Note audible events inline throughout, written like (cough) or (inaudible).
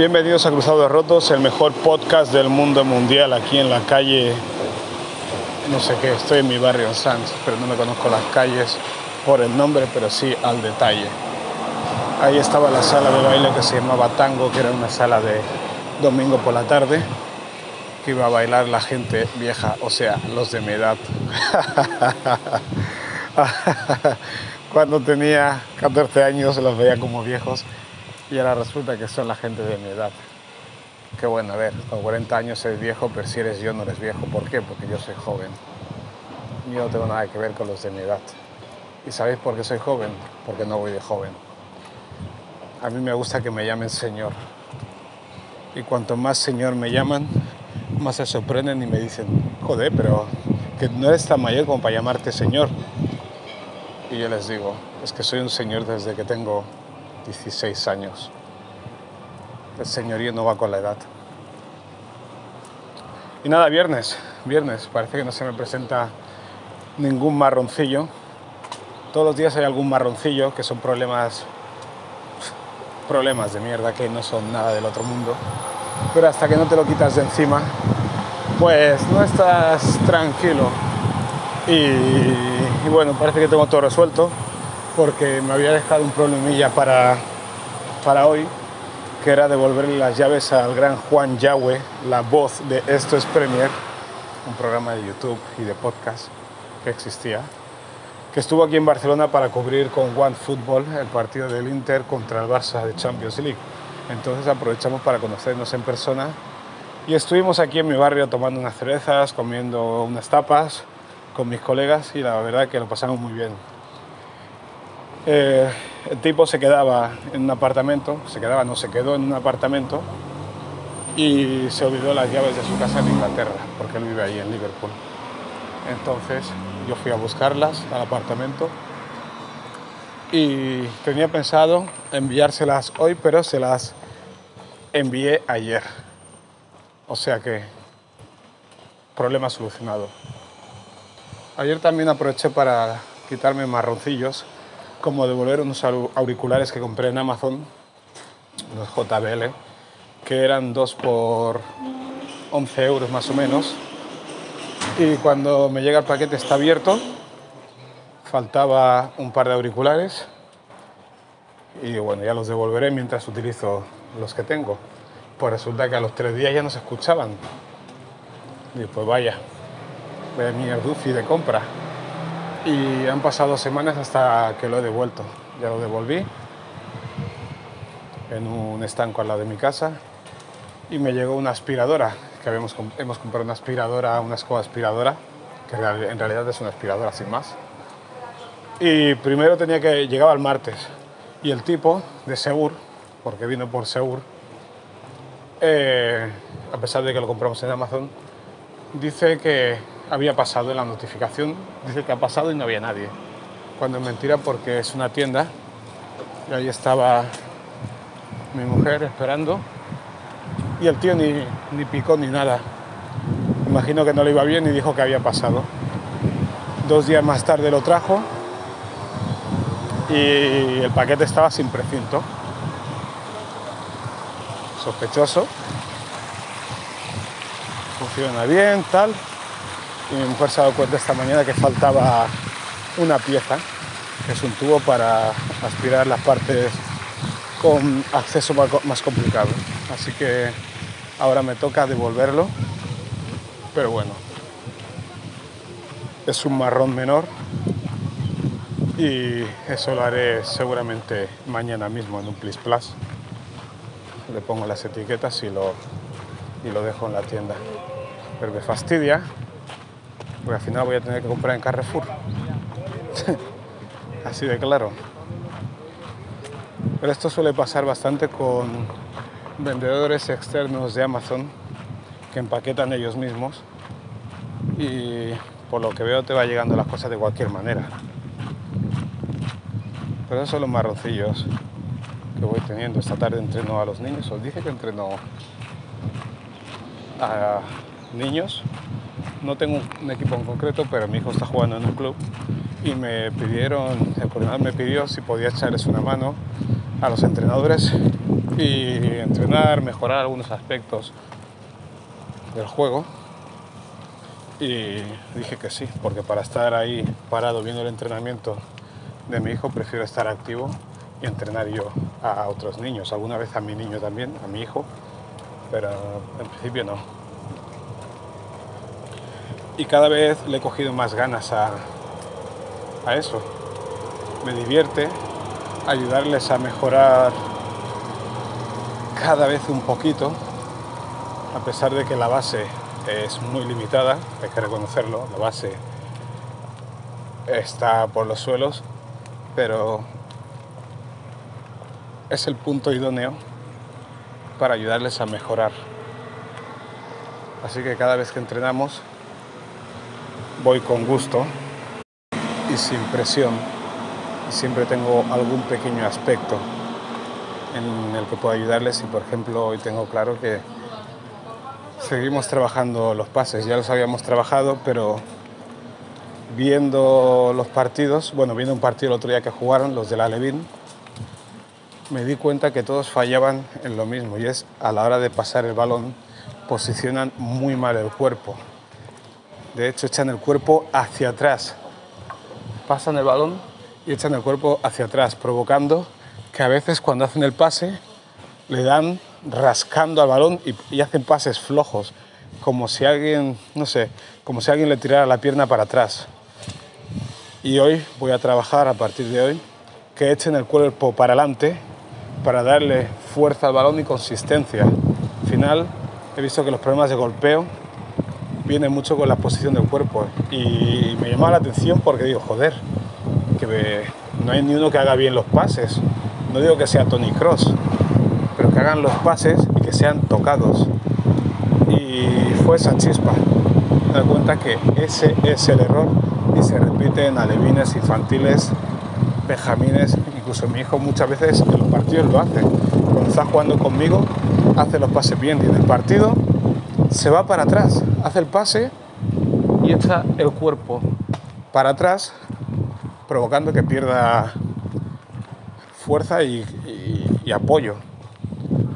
Bienvenidos a Cruzados Rotos, el mejor podcast del mundo mundial aquí en la calle, no sé qué, estoy en mi barrio en Sanz, pero no me conozco las calles por el nombre, pero sí al detalle. Ahí estaba la sala de baile que se llamaba Tango, que era una sala de domingo por la tarde, que iba a bailar la gente vieja, o sea, los de mi edad. (laughs) Cuando tenía 14 años los veía como viejos y ahora resulta que son la gente de mi edad. Qué bueno, a ver, con 40 años eres viejo, pero si eres yo no eres viejo. ¿Por qué? Porque yo soy joven. Yo no tengo nada que ver con los de mi edad. ¿Y sabéis por qué soy joven? Porque no voy de joven. A mí me gusta que me llamen señor. Y cuanto más señor me llaman, más se sorprenden y me dicen, joder, pero que no eres tan mayor como para llamarte señor. Y yo les digo, es que soy un señor desde que tengo 16 años. El señorío no va con la edad. Y nada, viernes, viernes, parece que no se me presenta ningún marroncillo. Todos los días hay algún marroncillo que son problemas problemas de mierda que no son nada del otro mundo. Pero hasta que no te lo quitas de encima, pues no estás tranquilo. Y, y bueno, parece que tengo todo resuelto porque me había dejado un problemilla para, para hoy, que era devolverle las llaves al gran Juan Yahweh, la voz de Esto es Premier, un programa de YouTube y de podcast que existía, que estuvo aquí en Barcelona para cubrir con One Football el partido del Inter contra el Barça de Champions League. Entonces aprovechamos para conocernos en persona y estuvimos aquí en mi barrio tomando unas cervezas, comiendo unas tapas con mis colegas y la verdad que lo pasamos muy bien. Eh, el tipo se quedaba en un apartamento, se quedaba, no se quedó en un apartamento y se olvidó las llaves de su casa en Inglaterra, porque él vive ahí en Liverpool. Entonces yo fui a buscarlas al apartamento y tenía pensado enviárselas hoy, pero se las envié ayer. O sea que problema solucionado. Ayer también aproveché para quitarme marroncillos como devolver unos auriculares que compré en Amazon, los JBL, que eran dos por 11 euros más o menos. Y cuando me llega el paquete está abierto, faltaba un par de auriculares y bueno, ya los devolveré mientras utilizo los que tengo. Pues resulta que a los tres días ya no se escuchaban. Y pues vaya, vaya mierdufi de compra y han pasado semanas hasta que lo he devuelto. Ya lo devolví en un estanco al lado de mi casa y me llegó una aspiradora, que habíamos, hemos comprado una aspiradora, una escoba aspiradora, que en realidad es una aspiradora sin más. Y primero tenía que, llegaba el martes, y el tipo de Seur, porque vino por Seur, eh, a pesar de que lo compramos en Amazon, dice que había pasado en la notificación, dice que ha pasado y no había nadie. Cuando es mentira porque es una tienda y ahí estaba mi mujer esperando y el tío ni, ni picó ni nada. Imagino que no le iba bien y dijo que había pasado. Dos días más tarde lo trajo y el paquete estaba sin precinto. Sospechoso. Funciona bien, tal y se ha dado cuenta esta mañana que faltaba una pieza, que es un tubo para aspirar las partes con acceso más complicado. Así que ahora me toca devolverlo, pero bueno, es un marrón menor y eso lo haré seguramente mañana mismo en un Plis Plus. Le pongo las etiquetas y lo, y lo dejo en la tienda. Pero me fastidia porque al final voy a tener que comprar en Carrefour. (laughs) Así de claro. Pero esto suele pasar bastante con vendedores externos de Amazon que empaquetan ellos mismos y por lo que veo te va llegando las cosas de cualquier manera. Pero esos son los marroncillos que voy teniendo. Esta tarde entreno a los niños, os dije que entreno a niños no tengo un equipo en concreto, pero mi hijo está jugando en un club y me pidieron, el coordinador me pidió si podía echarles una mano a los entrenadores y entre entrenar, mejorar algunos aspectos del juego. Y dije que sí, porque para estar ahí parado viendo el entrenamiento de mi hijo prefiero estar activo y entrenar yo a otros niños, alguna vez a mi niño también, a mi hijo, pero en principio no. Y cada vez le he cogido más ganas a, a eso. Me divierte ayudarles a mejorar cada vez un poquito, a pesar de que la base es muy limitada, hay que reconocerlo, la base está por los suelos, pero es el punto idóneo para ayudarles a mejorar. Así que cada vez que entrenamos voy con gusto y sin presión. Y siempre tengo algún pequeño aspecto en el que puedo ayudarles. Y por ejemplo hoy tengo claro que seguimos trabajando los pases, ya los habíamos trabajado, pero viendo los partidos, bueno, viendo un partido el otro día que jugaron, los de la Levin, me di cuenta que todos fallaban en lo mismo. Y es a la hora de pasar el balón posicionan muy mal el cuerpo. De hecho, echan el cuerpo hacia atrás. Pasan el balón y echan el cuerpo hacia atrás, provocando que a veces cuando hacen el pase le dan rascando al balón y, hacen pases flojos, como si alguien, no sé, como si alguien le tirara la pierna para atrás. Y hoy voy a trabajar a partir de hoy que echen el cuerpo para adelante para darle fuerza al balón y consistencia. Al final he visto que los problemas de golpeo vienen mucho con la posición del cuerpo y me llama la atención porque digo, joder, que no hay ni uno que haga bien los pases. No digo que sea Tony Cross, pero que hagan los pases y que sean tocados. Y fue esa chispa. Me doy cuenta que ese es el error y se repite en alevines infantiles, benjamines, incluso mi hijo muchas veces en los partidos lo hace. Cuando está jugando conmigo, hace los pases bien y en el partido se va para atrás, hace el pase y echa el cuerpo para atrás, provocando que pierda fuerza y, apoyo.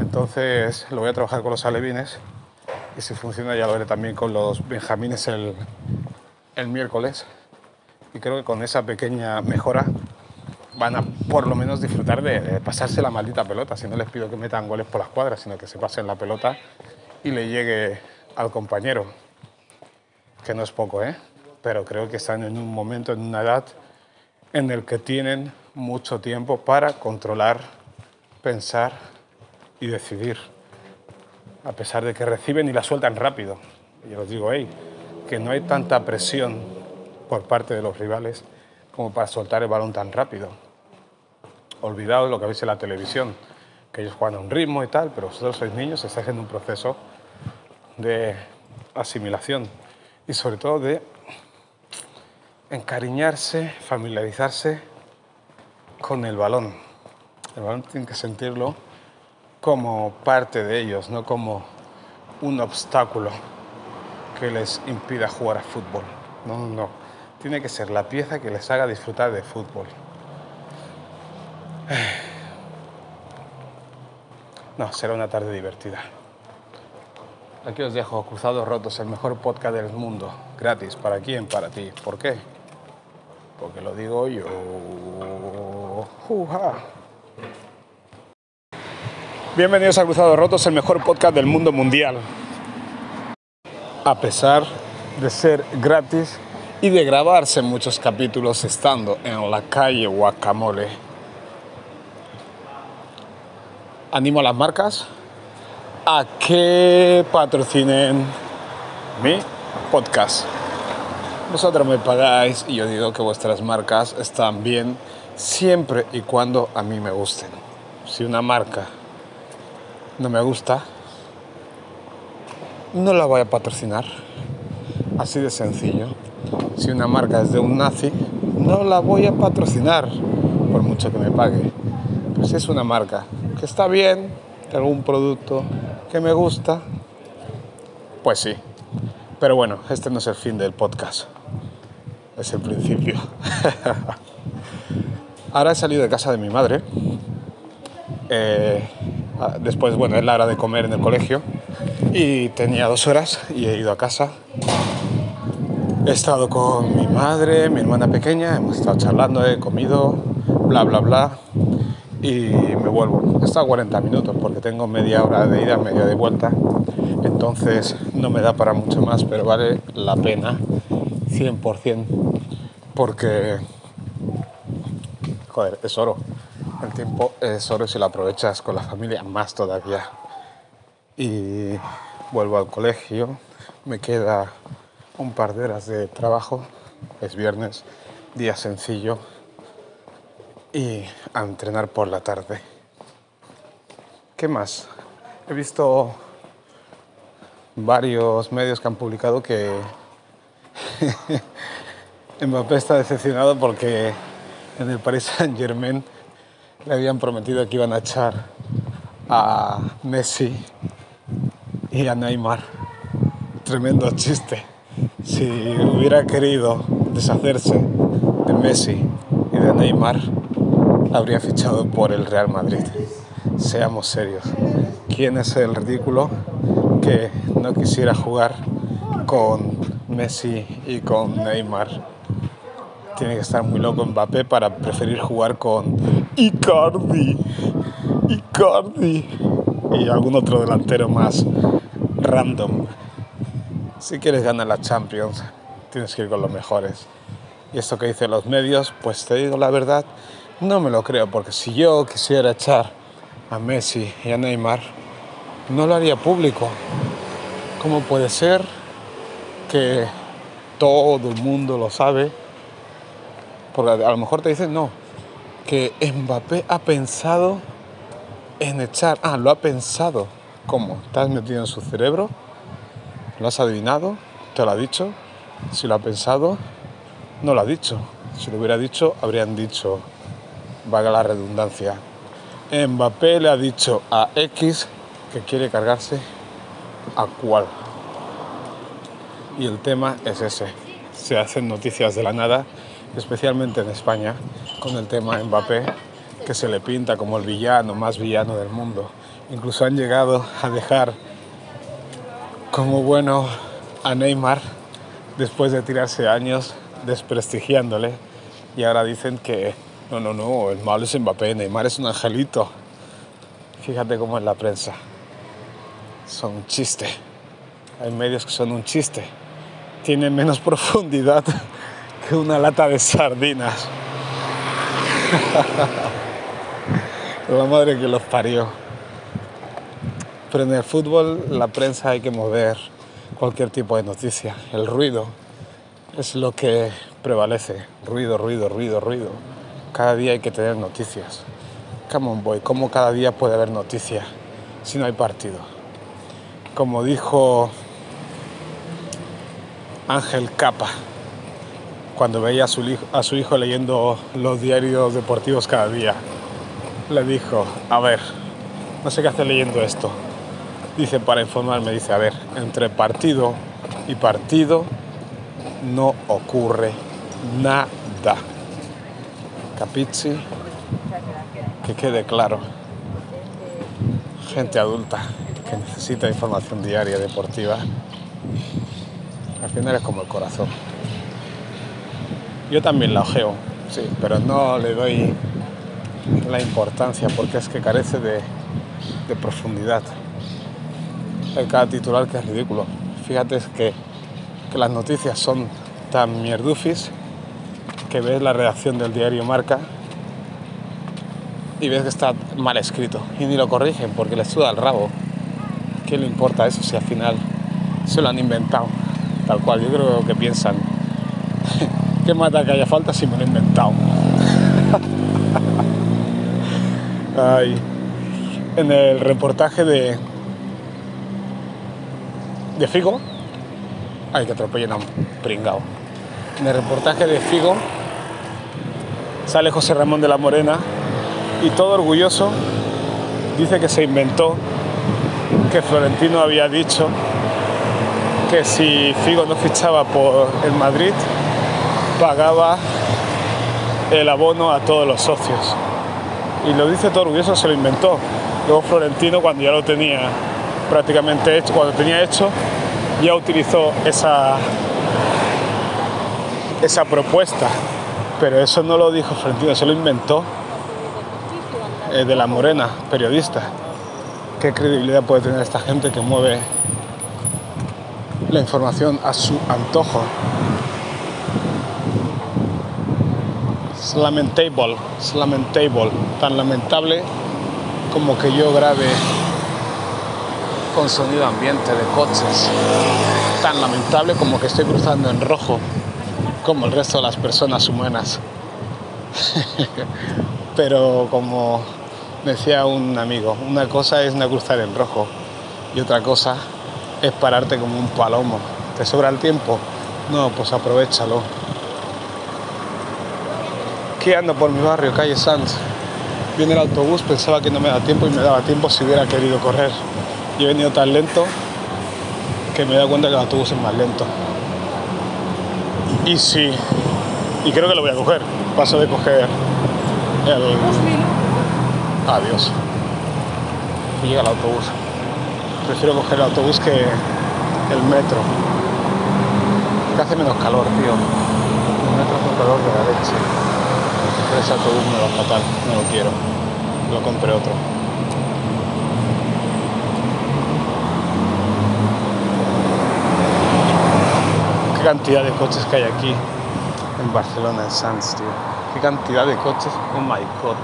Entonces lo voy a trabajar con los alevines y si funciona ya lo veré también con los benjamines el, el miércoles. Y creo que con esa pequeña mejora van a por lo menos disfrutar de, pasarse la maldita pelota. Si no les pido que metan goles por las cuadras, sino que se pasen la pelota y le llegue al compañero. Que no es poco, ¿eh? Pero creo que están en un momento, en una edad en el que tienen mucho tiempo para controlar, pensar y decidir, a pesar de que reciben y la sueltan rápido. Y os digo, hey, que no hay tanta presión por parte de los rivales como para soltar el balón tan rápido. Olvidaos lo que veis en la televisión, que ellos juegan a un ritmo y tal, pero vosotros sois niños, estáis en un proceso de asimilación y sobre todo de encariñarse, familiarizarse con el balón. El balón tiene que sentirlo como parte de ellos, no como un obstáculo que les impida jugar a fútbol. No, no. Tiene que ser la pieza que les haga disfrutar de fútbol. No, será una tarde divertida. Aquí os dejo Cruzados Rotos, el mejor podcast del mundo. Gratis. ¿Para quién? Para ti. ¿Por qué? Porque lo digo yo. Bienvenidos a Cruzados Rotos, el mejor podcast del mundo mundial. A pesar de ser gratis y de grabarse muchos capítulos estando en la calle Guacamole. Animo a las marcas a que patrocinen mi podcast. Vosotros me pagáis y yo digo que vuestras marcas están bien siempre y cuando a mí me gusten. Si una marca no me gusta, no la voy a patrocinar. Así de sencillo. Si una marca es de un nazi, no la voy a patrocinar, por mucho que me pague. Pero si es una marca que está bien, que algún producto que me gusta, pues sí. Pero bueno, este no es el fin del podcast. Es el principio. (laughs) Ahora he salido de casa de mi madre. Eh, Después, bueno, es la hora de comer en el colegio y tenía dos horas y he ido a casa. He estado con mi madre, mi hermana pequeña, hemos estado charlando, he comido, bla, bla, bla, y me vuelvo. He estado 40 minutos porque tengo media hora de ida, media de vuelta, entonces no me da para mucho más, pero vale la pena 100% porque, joder, es oro. El tiempo es oro si lo aprovechas con la familia, más todavía. Y vuelvo al colegio, me queda un par de horas de trabajo, es viernes, día sencillo, y a entrenar por la tarde. ¿Qué más? He visto varios medios que han publicado que (laughs) Mbappé está decepcionado porque en el Paris Saint Germain le habían prometido que iban a echar a Messi y a Neymar. Tremendo chiste. Si hubiera querido deshacerse de Messi y de Neymar, habría fichado por el Real Madrid. Seamos serios. ¿Quién es el ridículo que no quisiera jugar con Messi y con Neymar? Tiene que estar muy loco Mbappé para preferir jugar con Icardi, Icardi y algún otro delantero más random. Si quieres ganar la Champions, tienes que ir con los mejores. Y esto que dicen los medios, pues te digo la verdad, no me lo creo, porque si yo quisiera echar a Messi y a Neymar, no lo haría público. ¿Cómo puede ser que todo el mundo lo sabe? Porque a lo mejor te dicen, no, que Mbappé ha pensado en echar. Ah, lo ha pensado. ¿Cómo? ¿Te has metido en su cerebro? ¿Lo has adivinado? ¿Te lo ha dicho? Si lo ha pensado, no lo ha dicho. Si lo hubiera dicho, habrían dicho, valga la redundancia. Mbappé le ha dicho a X que quiere cargarse a cuál. Y el tema es ese. Se hacen noticias de la nada, especialmente en España, con el tema Mbappé, que se le pinta como el villano más villano del mundo. Incluso han llegado a dejar como bueno a Neymar después de tirarse años desprestigiándole y ahora dicen que no, no, no, el malo es Mbappé, Neymar es un angelito. Fíjate cómo es la prensa. Son un chiste. Hay medios que son un chiste. Tienen menos (laughs) profundidad que una lata de sardinas. (laughs) la madre que los parió. Pero en el fútbol la prensa hay que mover cualquier tipo de noticia. El ruido es lo que prevalece. Ruido, ruido, ruido, ruido. Cada día hay que tener noticias. Come on, boy, ¿cómo cada día puede haber noticia si no hay partido? Como dijo Ángel Capa cuando veía a su, hijo, a su hijo leyendo los diarios deportivos cada día. Le dijo, a ver, no sé qué hacer leyendo esto. Dice, para informarme, dice, a ver, entre partido y partido no ocurre nada. Capici, que quede claro. Gente adulta que necesita información diaria deportiva, al final es como el corazón. Yo también la ojeo, sí, pero no le doy la importancia porque es que carece de, de profundidad. Hay cada titular que es ridículo. Fíjate que, que las noticias son tan mierdufis que ves la redacción del diario Marca y ves que está mal escrito y ni lo corrigen porque les suda el rabo. ¿Qué le importa eso si al final se lo han inventado? Tal cual, yo creo que piensan, (laughs) ¿qué mata que haya falta si me lo he inventado? (laughs) Ay. En el reportaje de, de Figo, ay que atropellen a un pringao. En el reportaje de Figo sale José Ramón de la Morena y todo orgulloso dice que se inventó que Florentino había dicho que si Figo no fichaba por el Madrid pagaba el abono a todos los socios. Y lo dice todo orgulloso, se lo inventó. Luego Florentino, cuando ya lo tenía prácticamente hecho, cuando tenía hecho, ya utilizó esa, esa propuesta. Pero eso no lo dijo Florentino, se lo inventó eh, de la Morena, periodista. ¿Qué credibilidad puede tener esta gente que mueve la información a su antojo? Es lamentable, es lamentable, tan lamentable como que yo grabe con sonido ambiente de coches, tan lamentable como que estoy cruzando en rojo, como el resto de las personas humanas. (laughs) Pero como decía un amigo, una cosa es no cruzar en rojo y otra cosa es pararte como un palomo. ¿Te sobra el tiempo? No, pues aprovechalo. Aquí ando por mi barrio, calle Sanz. Viene el autobús, pensaba que no me da tiempo y me daba tiempo si hubiera querido correr. Y he venido tan lento que me he dado cuenta que el autobús es más lento. Y sí, y creo que lo voy a coger. Paso de coger el... Adiós. Llega el autobús. Prefiero coger el autobús que el metro. Que hace menos calor, tío. El metro hace un calor de la leche. Pero ese autobús me va fatal, no lo quiero. Lo compré otro. Qué cantidad de coches que hay aquí en Barcelona, en Sants, tío. Qué cantidad de coches. Oh my god.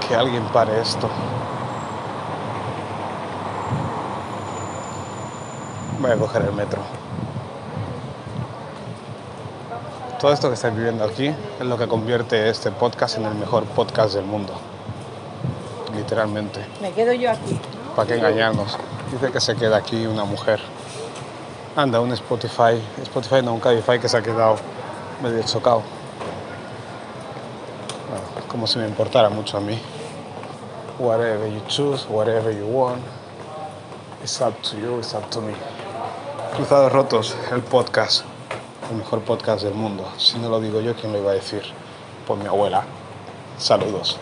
Que alguien pare esto. Voy a coger el metro. Todo esto que estáis viviendo aquí es lo que convierte este podcast en el mejor podcast del mundo. Literalmente. Me quedo yo aquí. ¿Para qué engañarnos? Dice que se queda aquí una mujer. Anda, un Spotify. Spotify no, un Cabify que se ha quedado medio chocado. Bueno, como si me importara mucho a mí. Whatever you choose, whatever you want. It's up to you, it's up to me. Cruzados Rotos, el podcast. El mejor podcast del mundo. Si no lo digo yo, ¿quién lo iba a decir? Pues mi abuela. Saludos.